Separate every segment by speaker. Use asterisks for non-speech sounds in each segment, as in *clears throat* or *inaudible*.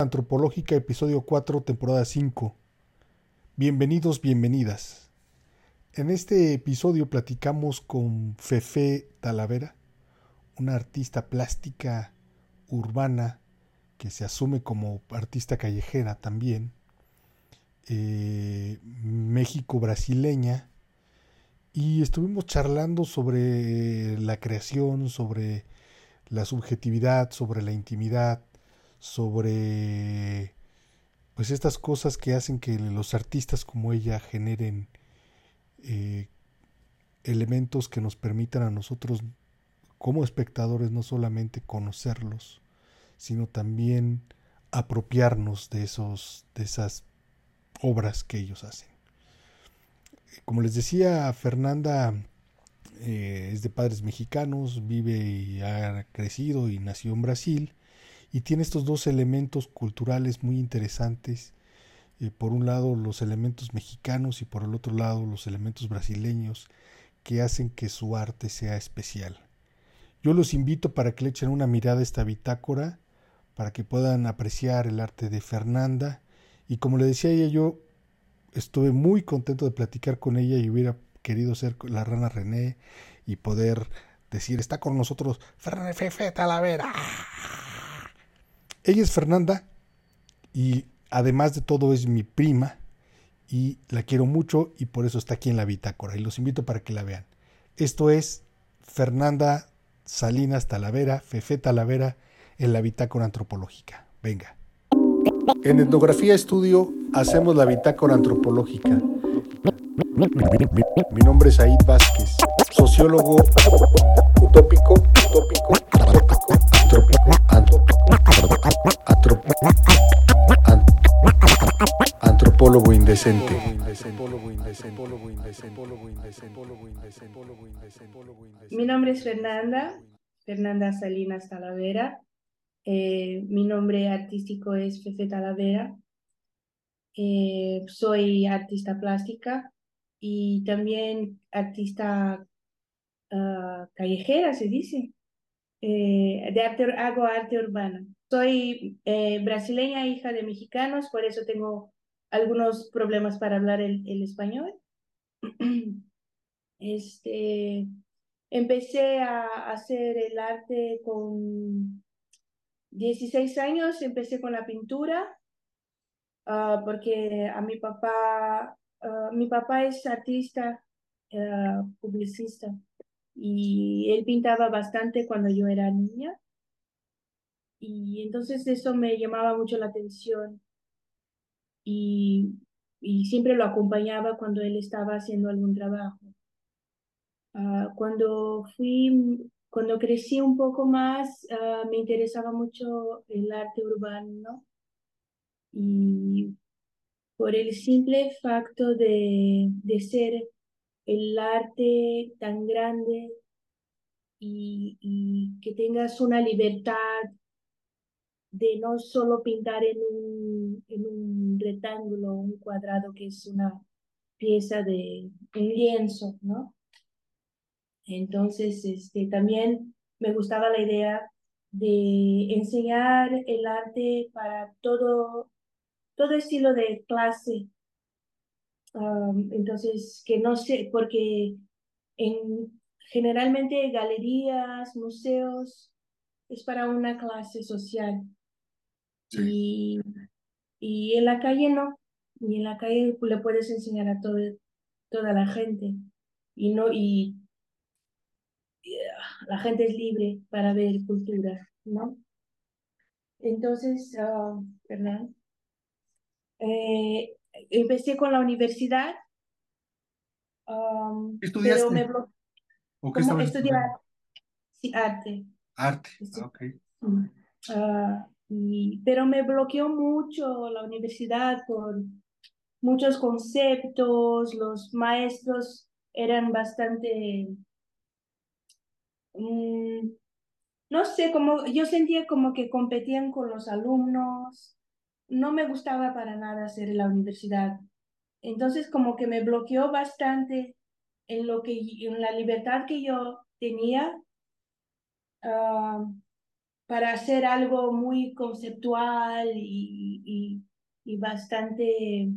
Speaker 1: Antropológica, episodio 4, temporada 5. Bienvenidos, bienvenidas. En este episodio platicamos con Fefe Talavera, una artista plástica urbana que se asume como artista callejera también, eh, México brasileña, y estuvimos charlando sobre la creación, sobre la subjetividad, sobre la intimidad, sobre pues estas cosas que hacen que los artistas como ella generen eh, elementos que nos permitan a nosotros como espectadores no solamente conocerlos, sino también apropiarnos de esos de esas obras que ellos hacen. Como les decía, Fernanda eh, es de padres mexicanos, vive y ha crecido y nació en Brasil y tiene estos dos elementos culturales muy interesantes. Eh, por un lado los elementos mexicanos y por el otro lado los elementos brasileños que hacen que su arte sea especial. Yo los invito para que le echen una mirada a esta bitácora, para que puedan apreciar el arte de Fernanda. Y como le decía ella, yo estuve muy contento de platicar con ella y hubiera querido ser la rana René y poder decir, está con nosotros Fernanda Fefe Talavera. Ella es Fernanda y además de todo es mi prima y la quiero mucho y por eso está aquí en la bitácora y los invito para que la vean. Esto es Fernanda Salinas Talavera, Fefe Talavera en la bitácora antropológica. Venga. En Etnografía Estudio hacemos la bitácora antropológica. Mi nombre es Aid Vázquez, sociólogo utópico, utópico, utópico, antropólogo indecente.
Speaker 2: Mi nombre es Fernanda, Fernanda Salinas Talavera. Eh, mi nombre artístico es Fefe Talavera. Eh, soy artista plástica y también artista ah, callejera, se dice. Eh, hago arte urbana. Soy eh, brasileña, hija de mexicanos, por eso tengo algunos problemas para hablar el, el español. *clears throat* Este, empecé a hacer el arte con 16 años, empecé con la pintura, uh, porque a mi papá, uh, mi papá es artista, uh, publicista, y él pintaba bastante cuando yo era niña. Y entonces eso me llamaba mucho la atención y, y siempre lo acompañaba cuando él estaba haciendo algún trabajo. Uh, cuando fui, cuando crecí un poco más, uh, me interesaba mucho el arte urbano y por el simple facto de, de ser el arte tan grande y, y, que tengas una libertad de no solo pintar en un, en un rectángulo, un cuadrado que es una pieza de un lienzo, ¿no? Entonces, este, también me gustaba la idea de enseñar el arte para todo, todo estilo de clase. Um, entonces, que no sé, porque en, generalmente galerías, museos, es para una clase social. Y, y en la calle no. Y en la calle le puedes enseñar a todo, toda la gente. Y no, y la gente es libre para ver cultura, ¿no? Entonces, uh, perdón, eh, empecé con la universidad. Um,
Speaker 1: ¿Estudiaste?
Speaker 2: Pero me blo-
Speaker 1: ¿O qué estabas
Speaker 2: estudiar sí, arte.
Speaker 1: Arte.
Speaker 2: Sí.
Speaker 1: Ah, ok.
Speaker 2: Ah, y, pero me bloqueó mucho la universidad por muchos conceptos, los maestros eran bastante, mm, no sé, como yo sentía como que competían con los alumnos, no me gustaba para nada hacer la universidad. Entonces como que me bloqueó bastante en lo que en la libertad que yo tenía. ah, para hacer algo muy conceptual y, y, bastante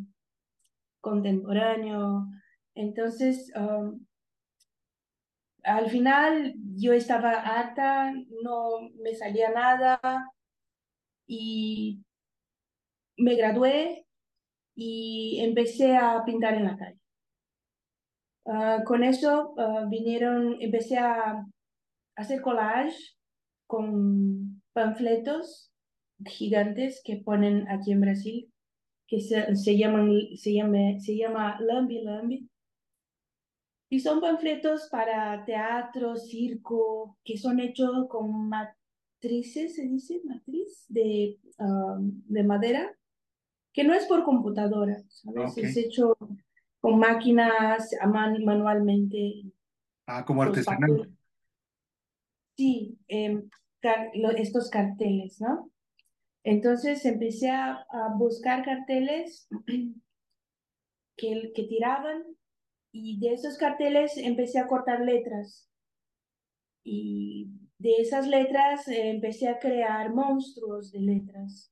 Speaker 2: contemporáneo. Entonces, um, al final yo estaba harta, no me salía nada y me gradué y empecé a pintar en la calle. Ah, con eso ah, vinieron, empecé a hacer collage con panfletos gigantes que ponen aquí en Brasil, que se, se llaman, se llama, se llama Lambi Lambi. Y son panfletos para teatro, circo, que son hechos con matrices, se dice matriz, de, um, de madera, que no es por computadora, ¿sabes? Es hecho con máquinas manualmente.
Speaker 1: Ah, como artesanal.
Speaker 2: Sí, em, estos carteles, ¿no? Entonces empecé a, buscar carteles *clears throat* que, que tiraban y de esos carteles empecé a cortar letras. Y de esas letras eh, empecé a crear monstruos de letras.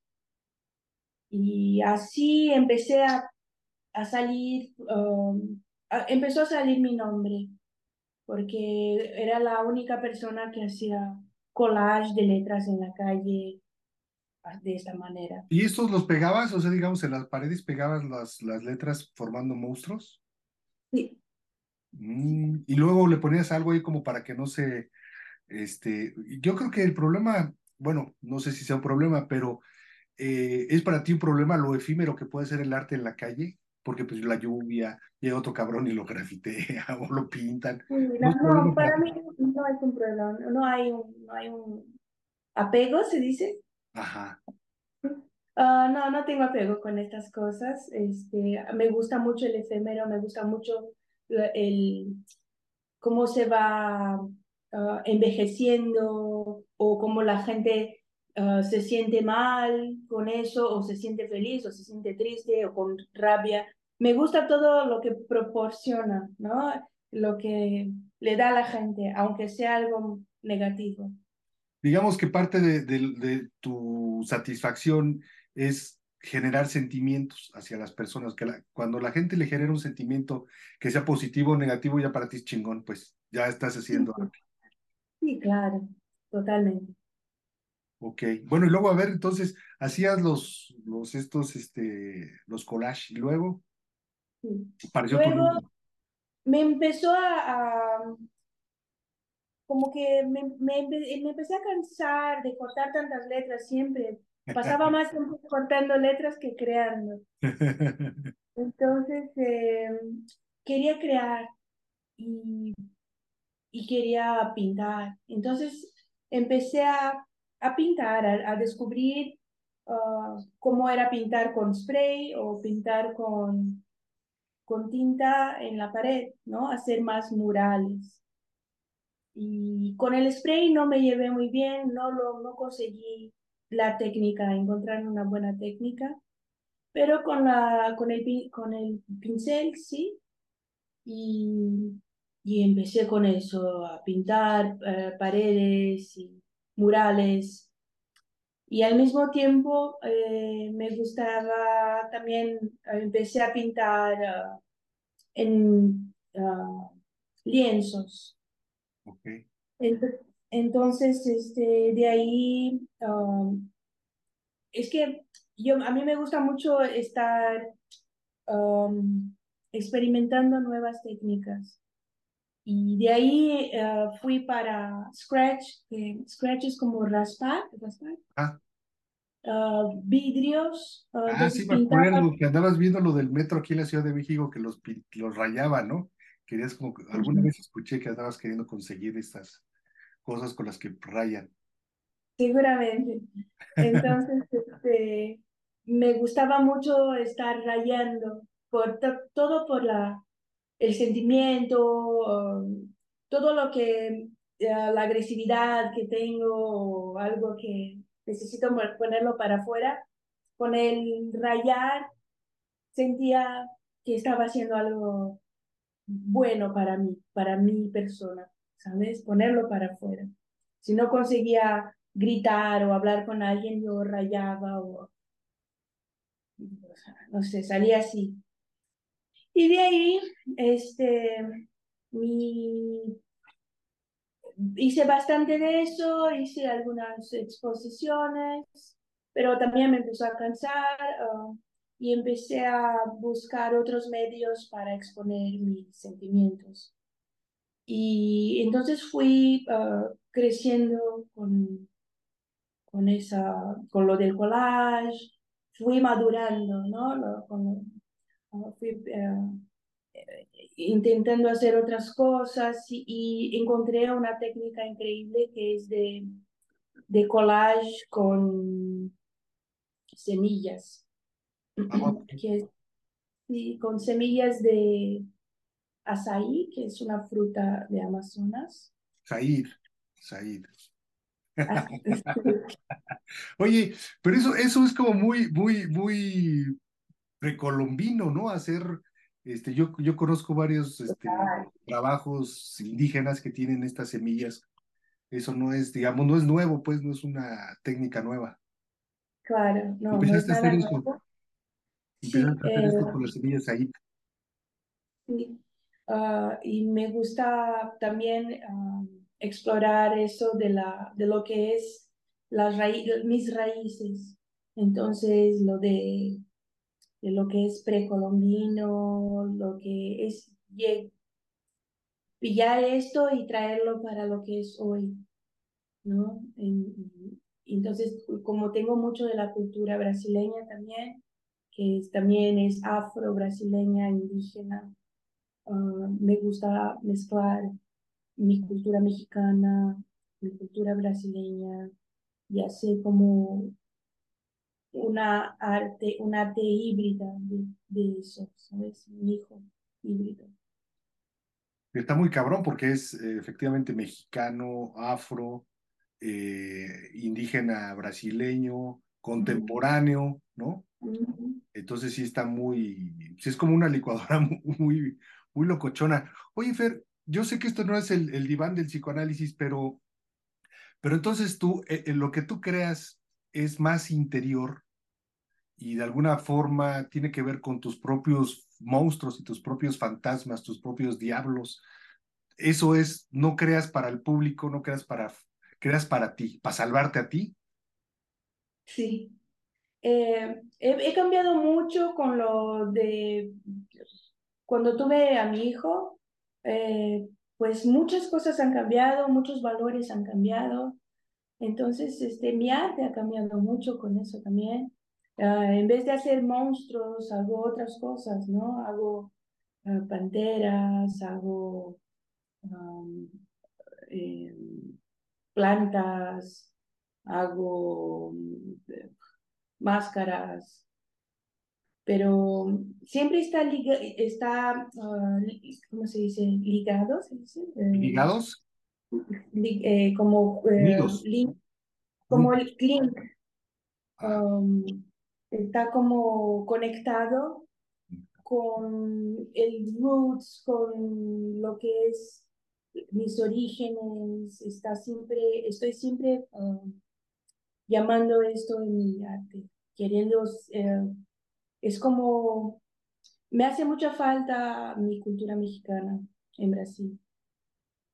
Speaker 2: Y así empecé a, a salir, um, empezó a salir mi nombre, porque era la única persona que hacía collage de letras en la calle de esta manera.
Speaker 1: ¿Y estos los pegabas? O sea, digamos, en las paredes pegabas las, las letras formando monstruos.
Speaker 2: Sí.
Speaker 1: Mm, y luego le ponías algo ahí como para que no se, este, yo creo que el problema, bueno, no sé si sea un problema, pero eh, es para ti un problema lo efímero que puede ser el arte en la calle, porque pues la lluvia, llega otro cabrón y lo grafitea *laughs* o lo pintan.
Speaker 2: no, para, mí no es un problema, no hay un, no hay un apego, se dice.
Speaker 1: Ajá.
Speaker 2: Ah, no, no tengo apego con estas cosas. Este, me gusta mucho el efímero, me gusta mucho el, cómo se va ah, envejeciendo o cómo la gente ah, se siente mal con eso o se siente feliz o se siente triste o con rabia. Me gusta todo lo que proporciona, ¿no? Lo que le da a la gente, aunque sea algo negativo.
Speaker 1: Digamos que parte de, de tu satisfacción es generar sentimientos hacia las personas, que cuando la gente le genera un sentimiento que sea positivo o negativo, ya para ti es chingón, pues ya estás haciendo
Speaker 2: Sí, claro, totalmente.
Speaker 1: Ok, bueno, y luego a ver, entonces, hacías los, los estos, este, los collages, y luego,
Speaker 2: luego me empezó a, como que me, me, me empecé a cansar de cortar tantas letras siempre, Pasaba *laughs* más tiempo cortando letras que creando. *laughs* Entonces, em, quería crear y, y, quería pintar. Entonces, empecé a, a pintar, a, descubrir ah, cómo era pintar con spray o pintar con, con tinta en la pared, ¿no? Hacer más murales. Y con el spray no me llevé muy bien, no lo no conseguí la técnica, encontrar una buena técnica, pero con, la, con, el, con el pincel, sí, y, y empecé con eso, a pintar eh, paredes y murales. Y al mismo tiempo eh, me gustaba también, empecé a pintar ah, en ah, lienzos.
Speaker 1: Okay.
Speaker 2: Entonces, este, de ahí, um, es que yo, a mí me gusta mucho estar um, experimentando nuevas técnicas. Y de ahí uh, fui para Scratch, que Scratch es como raspar, raspar.
Speaker 1: Ah.
Speaker 2: Uh, vidrios.
Speaker 1: Uh, ah, sí, me acuerdo que andabas viendo lo del metro aquí en la Ciudad de México que los, los rayaba, ¿no? Querías como, alguna vez escuché que andabas queriendo conseguir estas cosas con las que rayan.
Speaker 2: Seguramente. Entonces, *laughs* este, me gustaba mucho estar rayando, por todo por la, el sentimiento, um, todo lo que, eh, la agresividad que tengo algo que necesito ponerlo para afuera. Con el rayar sentía que estaba haciendo algo bueno para mí, para mi persona. ¿sabes? Ponerlo para afuera. Si no conseguía gritar o hablar con alguien, yo rayaba o, no sé, salía así. Y de ahí, este, mi, hice bastante de eso, hice algunas exposiciones, pero también me empezó a cansar uh, y empecé a buscar otros medios para exponer mis sentimientos. Y entonces fui uh, creciendo con, con, esa, con lo del collage, fui madurando, ¿no? Uh, fui intentando hacer otras cosas y, encontré una técnica increíble que es de, de collage con semillas. Ah, *clears throat* que con semillas de azaí, que es una fruta de Amazonas.
Speaker 1: Said, Said. *laughs* *laughs* Oye, pero eso, eso es como muy, muy, muy precolombino, ¿no? Hacer este, yo, yo conozco varios este, trabajos indígenas que tienen estas semillas. Eso no es, digamos, no es nuevo, pues no es una técnica nueva.
Speaker 2: Claro, no, Empezaste no es a hacer
Speaker 1: esto. Empezaste a hacer esto con las semillas ahí.
Speaker 2: Sí, ah, y me gusta también ah, explorar eso de, la, de lo que es las mis raíces. Entonces, lo de de lo que es precolombino, lo que es pillar esto y traerlo para lo que es hoy, ¿no? entonces, como tengo mucho de la cultura brasileña también, que también es afro-brasileña, indígena, ah, me gusta mezclar mi cultura mexicana, mi cultura brasileña, y hacer como una arte, un arte híbrida de, eso, ¿sabes? Un hijo híbrido.
Speaker 1: Está muy cabrón porque es eh, efectivamente mexicano, afro, eh, indígena brasileño, contemporáneo, ¿no? Entonces sí está muy, sí es como una licuadora *laughs* muy, muy locochona. Oye, Fer, yo sé que esto no es el, el diván del psicoanálisis, pero, pero entonces tú, eh, lo que tú creas es más interior y de alguna forma tiene que ver con tus propios monstruos y tus propios fantasmas, tus propios diablos. Eso es, no creas para el público, no creas para, creas para ti, para salvarte a ti.
Speaker 2: Sí. Eh, he, cambiado mucho con lo de cuando tuve a mi hijo, eh, pues muchas cosas han cambiado, muchos valores han cambiado. Entonces, este, mi arte ha cambiado mucho con eso también. Ah, en vez de hacer monstruos, hago otras cosas, ¿no? Hago ah, panteras, hago em, plantas, hago eh, máscaras, pero siempre está, ah, ¿cómo se dice? Ligado, ¿se dice?
Speaker 1: Eh, ¿Ligados?
Speaker 2: Eh, como, como el clink. Ah. Um, está como conectado con el roots, con lo que es mis orígenes, está siempre, estoy siempre um, llamando esto en mi arte, queriendo, eh, es como, me hace mucha falta mi cultura mexicana en Brasil.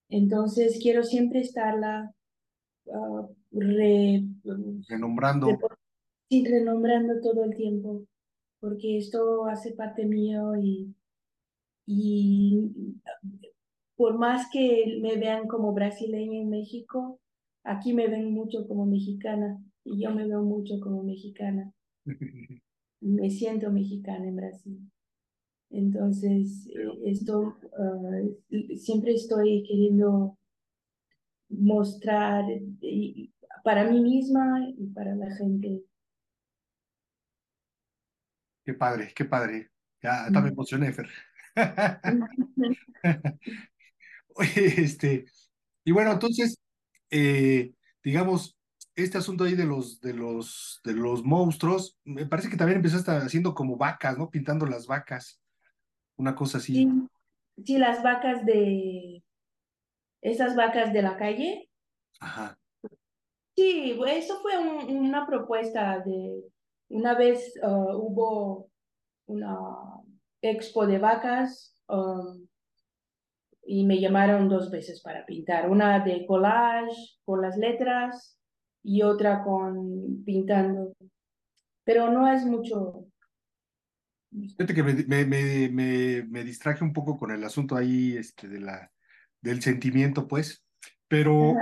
Speaker 2: Entonces quiero siempre estarla uh,
Speaker 1: renombrando.
Speaker 2: sí, renombrando todo el tiempo, porque esto hace parte mío y, y por más que me vean como brasileña en México, aquí me ven mucho como mexicana y yo me veo mucho como mexicana. *laughs* me siento mexicana en Brasil. Entonces, eh, esto ah, siempre estoy queriendo mostrar para mí misma y para la gente.
Speaker 1: Qué padre, qué padre. Ya también me emocioné, Fer. *laughs* *laughs* Oye, este, y bueno, entonces, eh, digamos, este asunto ahí de los, de los, de los monstruos, me parece que también empezaste haciendo como vacas, ¿no? Pintando las vacas una cosa así.
Speaker 2: Sí, las vacas de, esas vacas de la calle.
Speaker 1: Ajá.
Speaker 2: Sí, eso fue una propuesta de, una vez uh, hubo una expo de vacas um, y me llamaron dos veces para pintar, una de collage con las letras y otra con pintando, pero no es mucho.
Speaker 1: Fíjate que me, me, me, me, distraje un poco con el asunto ahí este, de la, del sentimiento, pues, pero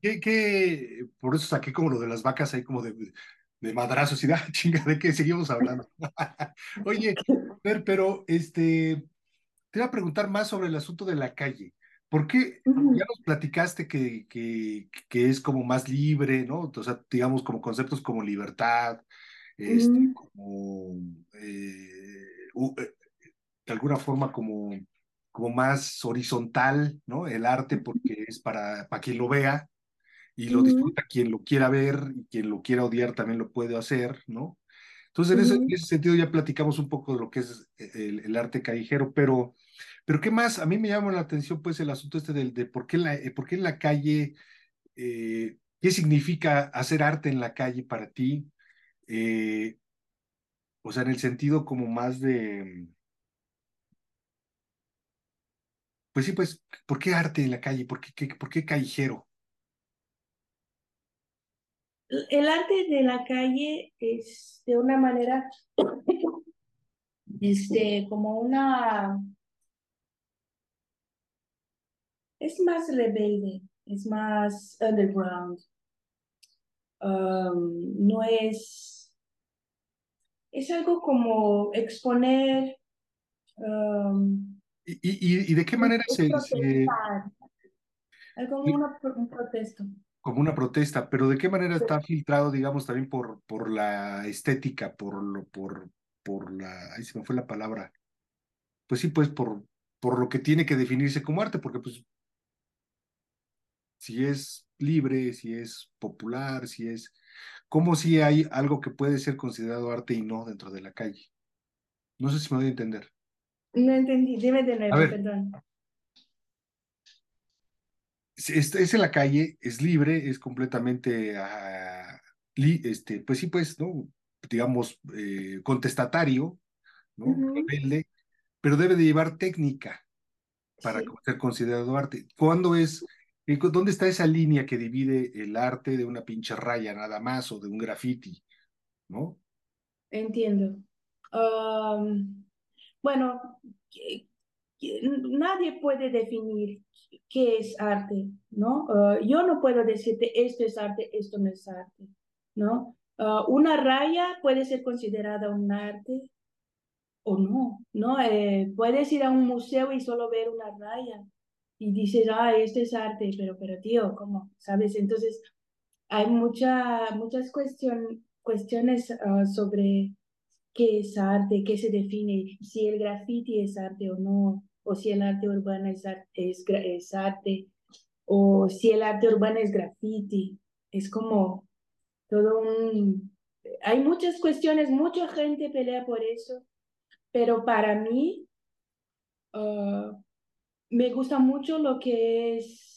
Speaker 1: ¿qué, qué, por eso saqué como lo de las vacas ahí como de, de madrazos y de, *laughs* ah, chinga, ¿de qué seguimos hablando? *laughs* Oye, *laughs* ver, pero este, te iba a preguntar más sobre el asunto de la calle. ¿Por qué ya nos platicaste que, que, que, es como más libre, ¿no? O sea, digamos, como conceptos como libertad, este, como eh, eh, de alguna forma como, como más horizontal, ¿no? El arte porque es para, para quien lo vea y lo disfruta quien lo quiera ver y quien lo quiera odiar también lo puede hacer, ¿no? Entonces, en, ese, sentido ya platicamos un poco de lo que es eh, el, arte callejero, pero, pero ¿qué más? A mí me llama la atención pues el asunto este de, de por, qué la, por qué en la calle, eh, qué significa hacer arte en la calle para ti, eh, o sea, en el sentido como más de, pues sí, pues, ¿por qué arte en la calle? ¿Por qué, por qué callejero?
Speaker 2: El arte de la calle es de una manera, este, como una, es más rebelde, es más underground. Um, no es, es algo como exponer. Um,
Speaker 1: ¿Y, y, y, de qué manera se,
Speaker 2: Algo como un protesto.
Speaker 1: Como una protesta, pero ¿de qué manera está filtrado, digamos, también por, por la estética, por lo, por, por la, ahí se me fue la palabra, pues sí, pues por, por lo que tiene que definirse como arte, porque pues si es libre, si es popular, si es, como si hay algo que puede ser considerado arte y no dentro de la calle. No sé si me voy a entender.
Speaker 2: No entendí, dime de nuevo, perdón
Speaker 1: es, en la calle, es libre, es completamente, este, pues sí, pues, ¿no? Digamos, eh, contestatario, ¿no? Rebelde, pero debe de llevar técnica para ser considerado arte. ¿Cuándo es, dónde está esa línea que divide el arte de una pinche raya nada más o de un graffiti, ¿no?
Speaker 2: Entiendo. bueno, nadie puede definir qué es arte, ¿no? Ah, yo no puedo decirte esto es arte, esto no es arte, ¿no? Ah, una raya puede ser considerada un arte o no, ¿no? Eh, puedes ir a un museo y solo ver una raya y dices, ah, esto es arte, pero, pero tío, ¿cómo? ¿Sabes? Entonces, hay mucha, muchas cuestión, cuestiones ah, sobre qué es arte, qué se define, si el graffiti es arte o no, o si el arte urbano es, es, arte, o si el arte urbano es graffiti. Es como todo un... Hay muchas cuestiones, mucha gente pelea por eso, pero para mí ah, me gusta mucho lo que es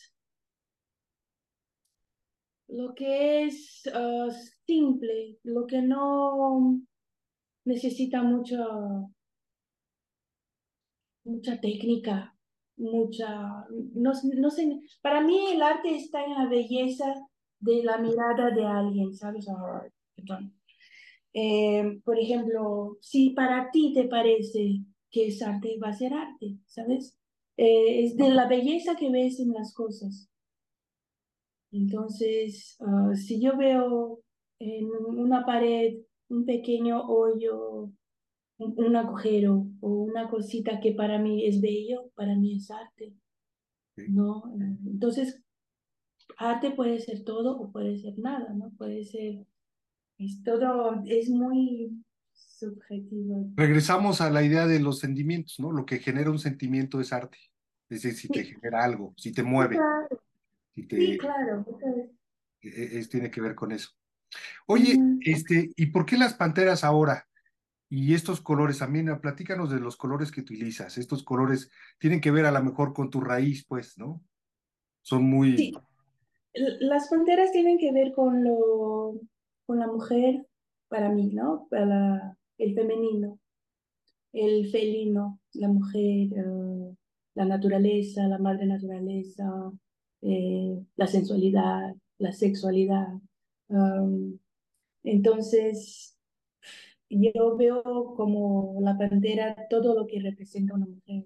Speaker 2: lo que es ah, simple, lo que no necesita mucho mucha técnica, mucha, no, no sé, para mí el arte está en la belleza de la mirada de alguien, ¿sabes? Eh, por ejemplo, si para ti te parece que es arte, va a ser arte, ¿sabes? Eh, es de la belleza que ves en las cosas. Entonces, ah, si yo veo en una pared un pequeño hoyo un agujero o una cosita que para mí es bello, para mí es arte. ¿no? Entonces, arte puede ser todo o puede ser nada, ¿no? Puede ser, es todo, es muy subjetivo.
Speaker 1: Regresamos a la idea de los sentimientos, ¿no? Lo que genera un sentimiento es arte. Es decir, si te genera algo, si te mueve.
Speaker 2: Sí, claro.
Speaker 1: E, e, es, tiene que ver con eso. Oye, este, ¿y por qué las panteras ahora? Y estos colores, también platícanos de los colores que utilizas. Estos colores tienen que ver a lo mejor con tu raíz, pues, ¿no? Son muy...
Speaker 2: Las panteras tienen que ver con, lo, con la mujer, para mí, ¿no? Para el femenino, el felino, la mujer, eh, la naturaleza, la madre naturaleza, eh, la sensualidad, la sexualidad. entonces, yo veo como la pantera todo lo que representa una mujer.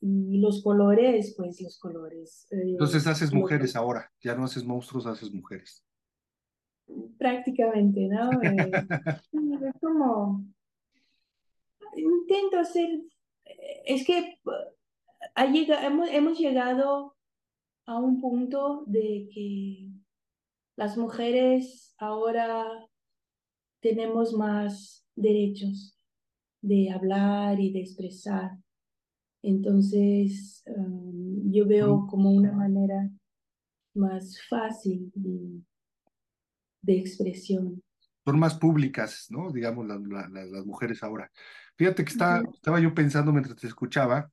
Speaker 2: Y los colores, pues los colores.
Speaker 1: Eh, Entonces haces mujeres ahora, ya no haces monstruos, haces mujeres.
Speaker 2: Prácticamente, ¿no? *laughs* Eh, es como, intento hacer, es que ha llegado, hemos, hemos llegado a un punto de que las mujeres ahora tenemos más derechos de hablar y de expresar. Entonces, um, yo veo como una manera más fácil de, expresión.
Speaker 1: Son más públicas, ¿no? Digamos, las mujeres ahora. Fíjate que estaba, estaba yo pensando mientras te escuchaba,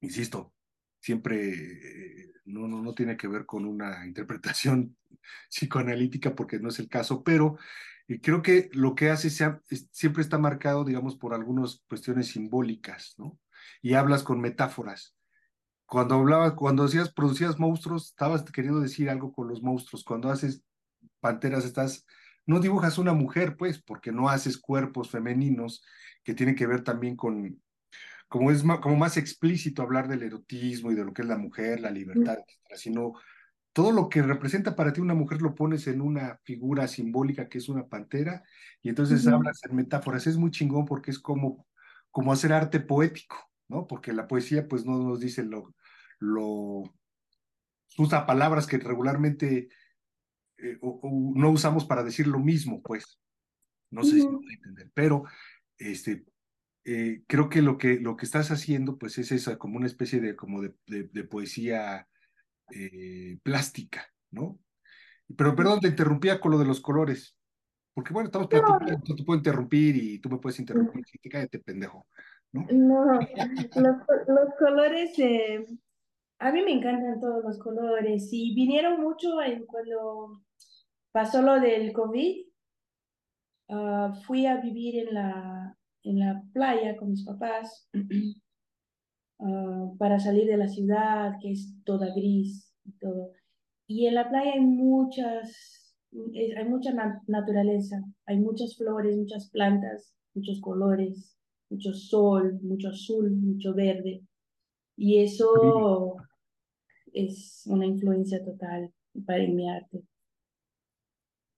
Speaker 1: insisto, siempre eh, no, no, no tiene que ver con una *laughs* interpretación psicoanalítica porque no es el caso, pero y creo que lo que hace siempre está marcado, digamos, por algunas cuestiones simbólicas, ¿no? Y hablas con metáforas. Cuando hablabas, cuando decías, producías monstruos, estabas queriendo decir algo con los monstruos. Cuando haces panteras, estás, no dibujas una mujer, pues, porque no haces cuerpos femeninos que tienen que ver también con, como es más, como más explícito hablar del erotismo y de lo que es la mujer, la libertad, etcétera, sino todo lo que representa para ti una mujer lo pones en una figura simbólica que es una pantera y entonces hablas en metáforas. Es muy chingón porque es como, como hacer arte poético, ¿no? Porque la poesía pues no nos dice lo, lo usa palabras que regularmente eh, no usamos para decir lo mismo, pues. No sé si me a entender, pero este, eh, creo que lo que lo que estás haciendo pues es esa como una especie de como de, de poesía eh, plástica, ¿no? Pero perdón, te interrumpía con lo de los colores, porque bueno, estamos platicando, tú te puedo interrumpir y tú me puedes interrumpir, si te cállate, pendejo, ¿no?
Speaker 2: No, los, colores, eh, a mí me encantan todos los colores y vinieron mucho cuando pasó lo del COVID. Ah, fui a vivir en la, en la playa con mis papás *clears throat* Ah, para salir de la ciudad, que es toda gris y todo. Y en la playa hay muchas, hay mucha naturaleza, hay muchas flores, muchas plantas, muchos colores, mucho sol, mucho azul, mucho verde. Y eso es una influencia total para mi arte.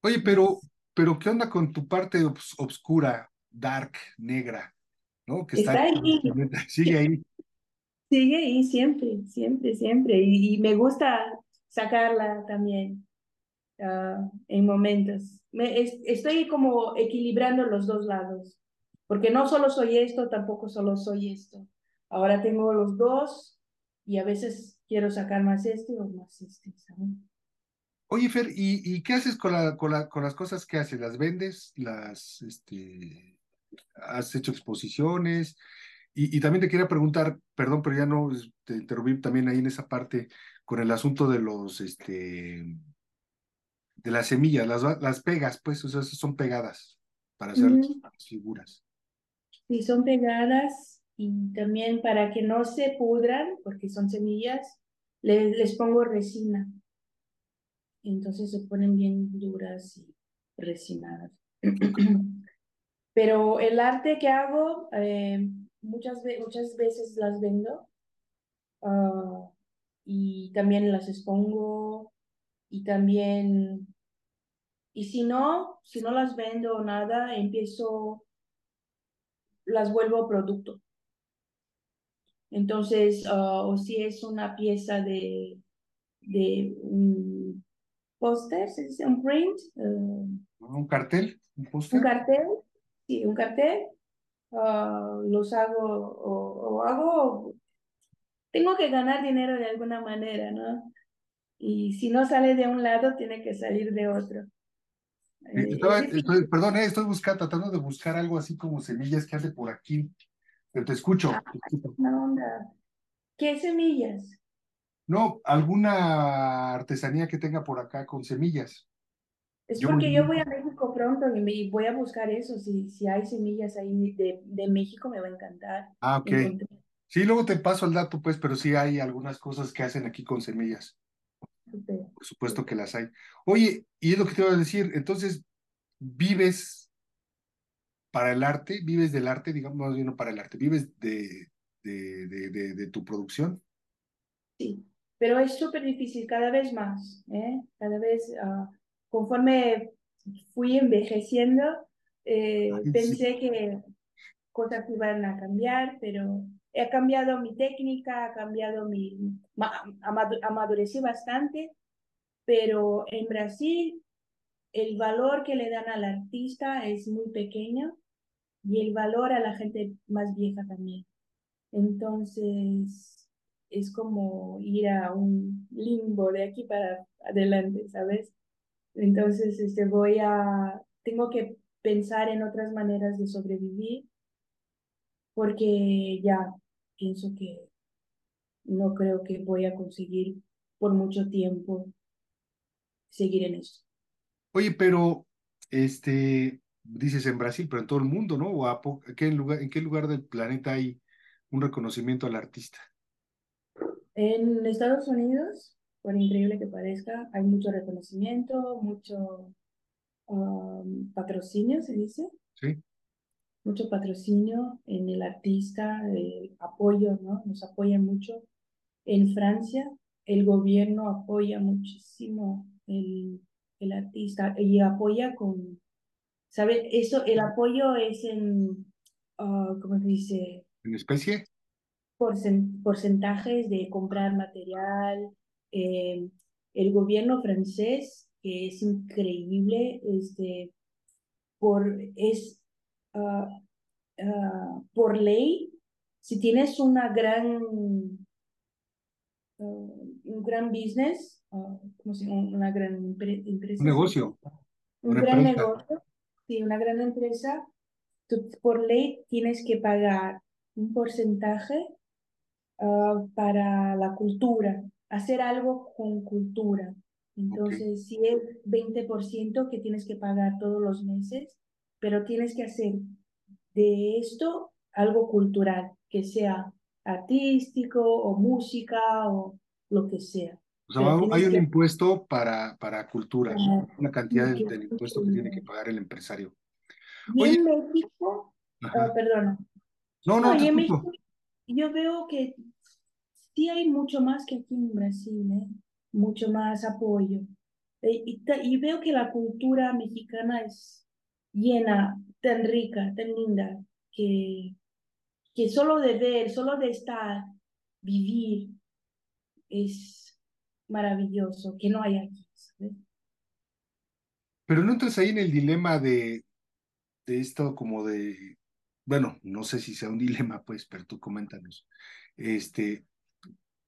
Speaker 1: Oye, pero, pero ¿qué onda con tu parte obscura, dark, negra? ¿no? Que está, ahí. *laughs* Sigue ahí.
Speaker 2: Sigue ahí siempre, siempre, siempre. Y, me gusta sacarla también ah, en momentos. Me, estoy como equilibrando los dos lados, porque no solo soy esto, tampoco solo soy esto. Ahora tengo los dos y a veces quiero sacar más este o más este.
Speaker 1: Oye, Fer, ¿y, ¿y, qué haces con, la, con, la, con las cosas que haces? ¿Las vendes? ¿Las, este, has hecho exposiciones? Y, también te quería preguntar, perdón, pero ya no te interrumpí también ahí en esa parte con el asunto de los, este, de las semillas, las, las pegas, pues, o sea, son pegadas para hacer las figuras.
Speaker 2: Sí, son pegadas y también para que no se pudran, porque son semillas, les, les pongo resina. Entonces se ponen bien duras y resinadas. *clears throat* Pero el arte que hago, eh, muchas, muchas veces las vendo ah, y también las expongo y también, y si no, si no las vendo o nada, empiezo, las vuelvo producto. Entonces, ah, o si es una pieza de, de póster. Un print.
Speaker 1: Ah, ¿Un cartel?
Speaker 2: ¿Un, un cartel, sí, un cartel. Ah, los hago o, hago, tengo que ganar dinero de alguna manera, ¿no? Y si no sale de un lado, tiene que salir de otro.
Speaker 1: Eh, perdón, eh, estoy buscando, tratando de buscar algo así como semillas que hace por aquí, pero te escucho.
Speaker 2: ¿Qué semillas?
Speaker 1: No, alguna artesanía que tenga por acá con semillas.
Speaker 2: Es porque yo voy a México pronto y, me, voy a buscar eso. Si, si hay semillas ahí de, de México, me va a encantar.
Speaker 1: Ah, ok. Sí, luego te paso el dato, pues, pero sí hay algunas cosas que hacen aquí con semillas. Por supuesto que las hay. Oye, y es lo que te voy a decir, entonces, ¿vives para el arte? ¿Vives del arte? Digamos, más bien no para el arte, ¿vives de, de, de, de tu producción?
Speaker 2: Sí, pero es súper difícil cada vez más, ¿eh? Cada vez... Uh, conforme fui envejeciendo, eh, pensé que cosas iban a cambiar, pero he cambiado mi técnica, ha cambiado mi, amadurecí bastante, pero en Brasil el valor que le dan al artista es muy pequeño y el valor a la gente más vieja también. Entonces, es como ir a un limbo de aquí para adelante, ¿sabes? Entonces, este, voy a, tengo que pensar en otras maneras de sobrevivir porque ya pienso que no creo que voy a conseguir por mucho tiempo seguir en eso.
Speaker 1: Oye, pero este, dices en Brasil, pero en todo el mundo, ¿no? ¿O lugar, ¿En qué lugar del planeta hay un reconocimiento al artista?
Speaker 2: En Estados Unidos por increíble que parezca, hay mucho reconocimiento, mucho um, patrocinio, se dice.
Speaker 1: Sí.
Speaker 2: Mucho patrocinio en el artista, apoyo, ¿no? Nos apoyan mucho. En Francia, el gobierno apoya muchísimo el, el artista y apoya con, ¿sabe? Eso, el apoyo es en, uh, ¿cómo se dice?
Speaker 1: ¿En especie?
Speaker 2: Porcentajes de comprar material, eh, el gobierno francés, que es increíble, este, por, es, ah, ah, por ley, si tienes una gran, ah, un gran business, como si, una gran empresa.
Speaker 1: Un negocio.
Speaker 2: Un gran negocio, sí, una gran empresa, por ley tienes que pagar un porcentaje para la cultura, hacer algo con cultura. Entonces, si es 20% que tienes que pagar todos los meses, pero tienes que hacer de esto algo cultural, que sea artístico o música o lo que sea.
Speaker 1: O sea, hay un impuesto para, para cultura, una cantidad del, impuesto que tiene que pagar el empresario.
Speaker 2: Y en México, ah, perdona.
Speaker 1: No, no,
Speaker 2: en México, yo veo que sí hay mucho más que aquí en Brasil, ¿eh? mucho más apoyo. Eh, y, veo que la cultura mexicana es llena, tan rica, tan linda, que, que solo de ver, solo de estar, vivir, es maravilloso, que no hay aquí.
Speaker 1: Pero no entras ahí en el dilema de, de esto como de, bueno, no sé si sea un *laughs* dilema, pues, pero tú coméntanos. Este,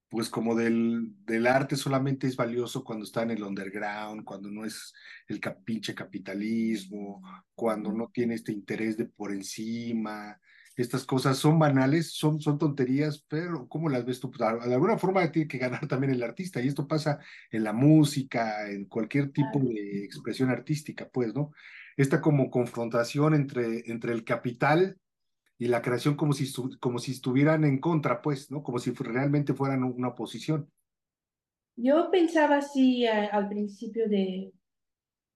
Speaker 1: pues como del, del arte solamente es valioso cuando está en el underground, cuando no es el pinche capitalismo, cuando no tiene este interés de por encima. Estas cosas son banales, son, son tonterías, pero ¿cómo las ves tú? Pues, de alguna forma tiene que ganar también el artista, y esto pasa en la música, en cualquier tipo de expresión artística, pues, ¿no? Esta como confrontación entre, entre el capital y la creación como si, como si estuvieran en contra, pues, ¿no? Como si realmente fueran una oposición.
Speaker 2: Yo pensaba así al principio de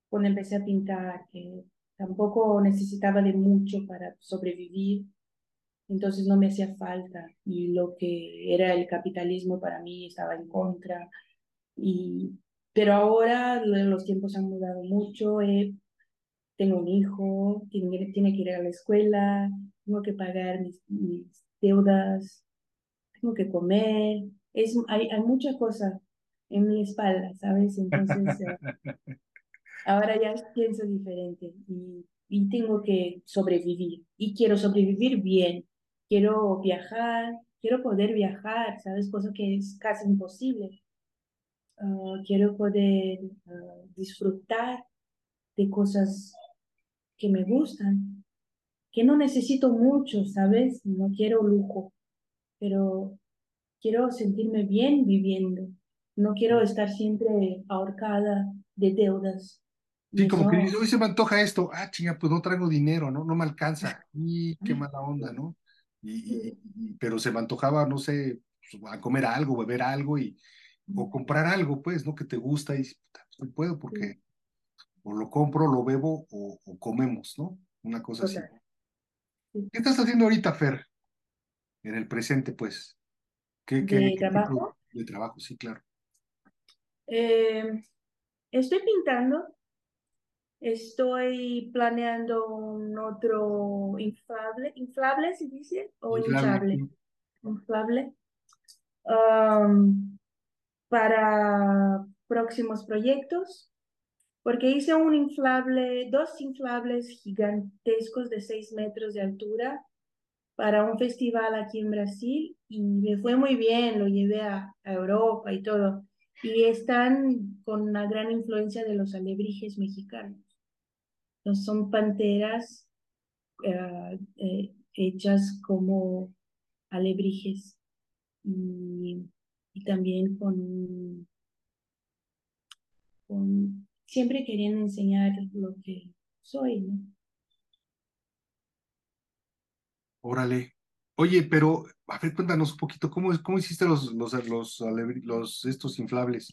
Speaker 2: cuando empecé a pintar, que tampoco necesitaba de mucho para sobrevivir, entonces no me hacía falta y lo que era el capitalismo para mí estaba en contra. Y, pero ahora los tiempos han mudado mucho, he tengo un hijo, tiene, tiene que ir a la escuela, tengo que pagar mis, deudas, tengo que comer, es, hay, hay muchas cosas en mi espalda, ¿sabes? Entonces, eh, *laughs* ahora ya pienso diferente y, y tengo que sobrevivir y quiero sobrevivir bien, quiero viajar, quiero poder viajar, ¿sabes? Cosa que es casi imposible. Ah, quiero poder ah, disfrutar de cosas que me gustan, que no necesito mucho, ¿sabes? No quiero lujo, pero quiero sentirme bien viviendo. No quiero estar siempre ahorcada de deudas.
Speaker 1: Sí, como que hoy se me antoja esto, ah, chinga, pues no traigo dinero, ¿no? No me alcanza. Y qué mala onda, ¿no? Y, pero se me antojaba, no sé, pues, a comer algo, beber algo y, o comprar algo, pues, ¿no? Que te gusta y pues, no puedo porque o lo compro, lo bebo o, comemos, ¿no? Una cosa así. ¿Qué estás haciendo ahorita, Fer? En el presente, pues.
Speaker 2: ¿Qué, ¿De trabajo?
Speaker 1: De trabajo, sí, claro.
Speaker 2: Eh, estoy pintando. Estoy planeando un otro inflable, inflable se dice, o inflable. Inflable. Um, para próximos proyectos, porque hice un inflable, dos inflables gigantescos de 6 metros de altura para un festival aquí en Brasil y me fue muy bien, lo llevé a, Europa y todo. Y están con una gran influencia de los alebrijes mexicanos. son panteras eh, eh, hechas como alebrijes y, y también con, con, siempre querían enseñar lo que soy, ¿no?
Speaker 1: Órale. Oye, pero, a ver, cuéntanos un poquito, ¿cómo, cómo hiciste los, los, los, los, estos inflables?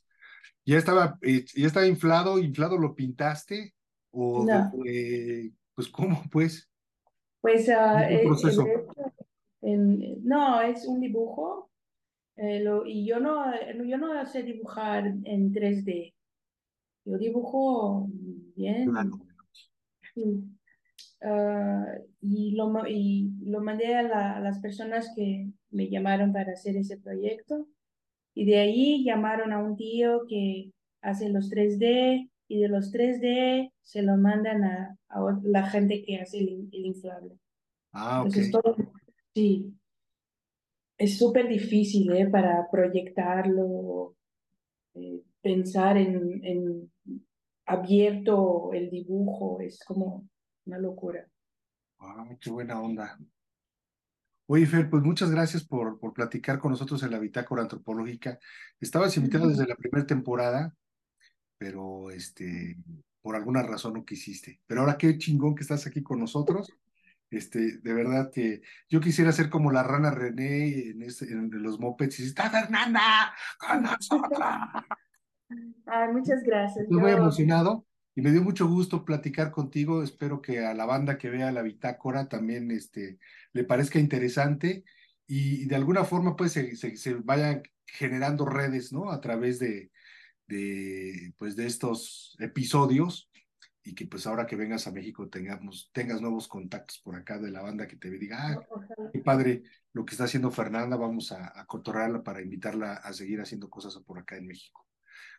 Speaker 1: ¿Ya estaba, eh, ya estaba inflado, inflado lo pintaste? ¿O
Speaker 2: no.
Speaker 1: pues cómo, pues?
Speaker 2: Pues, uh, proceso? no, es un dibujo, lo, y yo no, yo no sé dibujar en 3D. Yo dibujo bien. Ah, y, lo, y lo mandé a, las personas que me llamaron para hacer ese proyecto. Y de ahí llamaron a un tío que hace los 3D y de los 3D se lo mandan a, a la gente que hace el, inflable.
Speaker 1: Ah, ok.
Speaker 2: sí. Es súper difícil ¿eh? para proyectarlo, eh, pensar en, en abierto el dibujo, es como una locura.
Speaker 1: Ah, qué buena onda. Oye, Fer, pues muchas gracias por, por platicar con nosotros en la Bitácora Antropológica. Estabas invitada desde la primera temporada, pero este, por alguna razón no quisiste. Pero ahora qué chingón que estás aquí con nosotros. Este, de verdad que yo quisiera ser como la rana René en, este, en los mopeds y está Fernanda con nosotros.
Speaker 2: Ay, muchas gracias.
Speaker 1: Estoy muy emocionado y me dio mucho gusto platicar contigo. Espero que a la banda que vea la bitácora también este, le parezca interesante y, de alguna forma pues se, se, vayan generando redes, ¿no? A través de, de, pues, de estos episodios y que pues ahora que vengas a México tengamos, tengas nuevos contactos por acá de la banda que te diga, ah, qué padre lo que está haciendo Fernanda, vamos a, a para invitarla a seguir haciendo cosas por acá en México.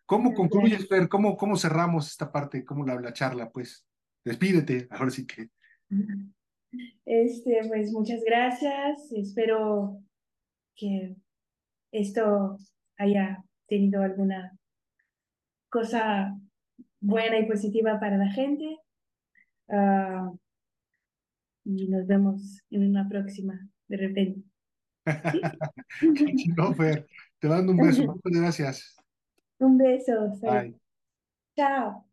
Speaker 1: ¿Cómo concluyes, Fer? ¿Cómo, ¿Cómo cerramos esta parte? ¿Cómo la, la charla? Pues despídete, ahora sí que.
Speaker 2: Este, pues muchas gracias. Espero que esto haya tenido alguna cosa buena y positiva para la gente. Ah, y nos vemos en una próxima, de repente. *laughs*
Speaker 1: ¿Sí? Fer. Te mando un beso. *laughs* Muchas gracias.
Speaker 2: Un beso. Bye. Chao.